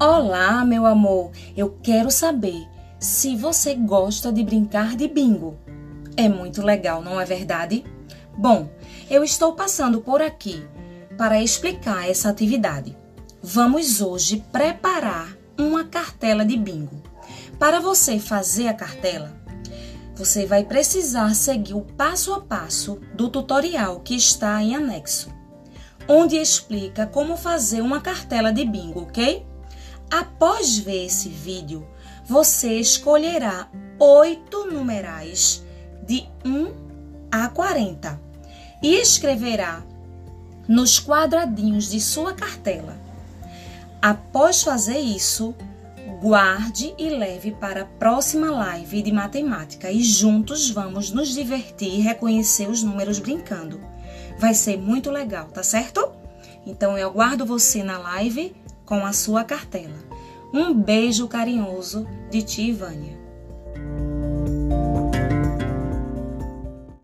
Olá, meu amor. Eu quero saber se você gosta de brincar de bingo. É muito legal, não é verdade? Bom, eu estou passando por aqui para explicar essa atividade. Vamos hoje preparar uma cartela de bingo. Para você fazer a cartela, você vai precisar seguir o passo a passo do tutorial que está em anexo, onde explica como fazer uma cartela de bingo, ok? Após ver esse vídeo, você escolherá oito numerais de 1 a 40 e escreverá nos quadradinhos de sua cartela. Após fazer isso, guarde e leve para a próxima live de matemática e juntos vamos nos divertir e reconhecer os números brincando. Vai ser muito legal, tá certo? Então eu aguardo você na live com a sua cartela. Um beijo carinhoso de ti, Vânia.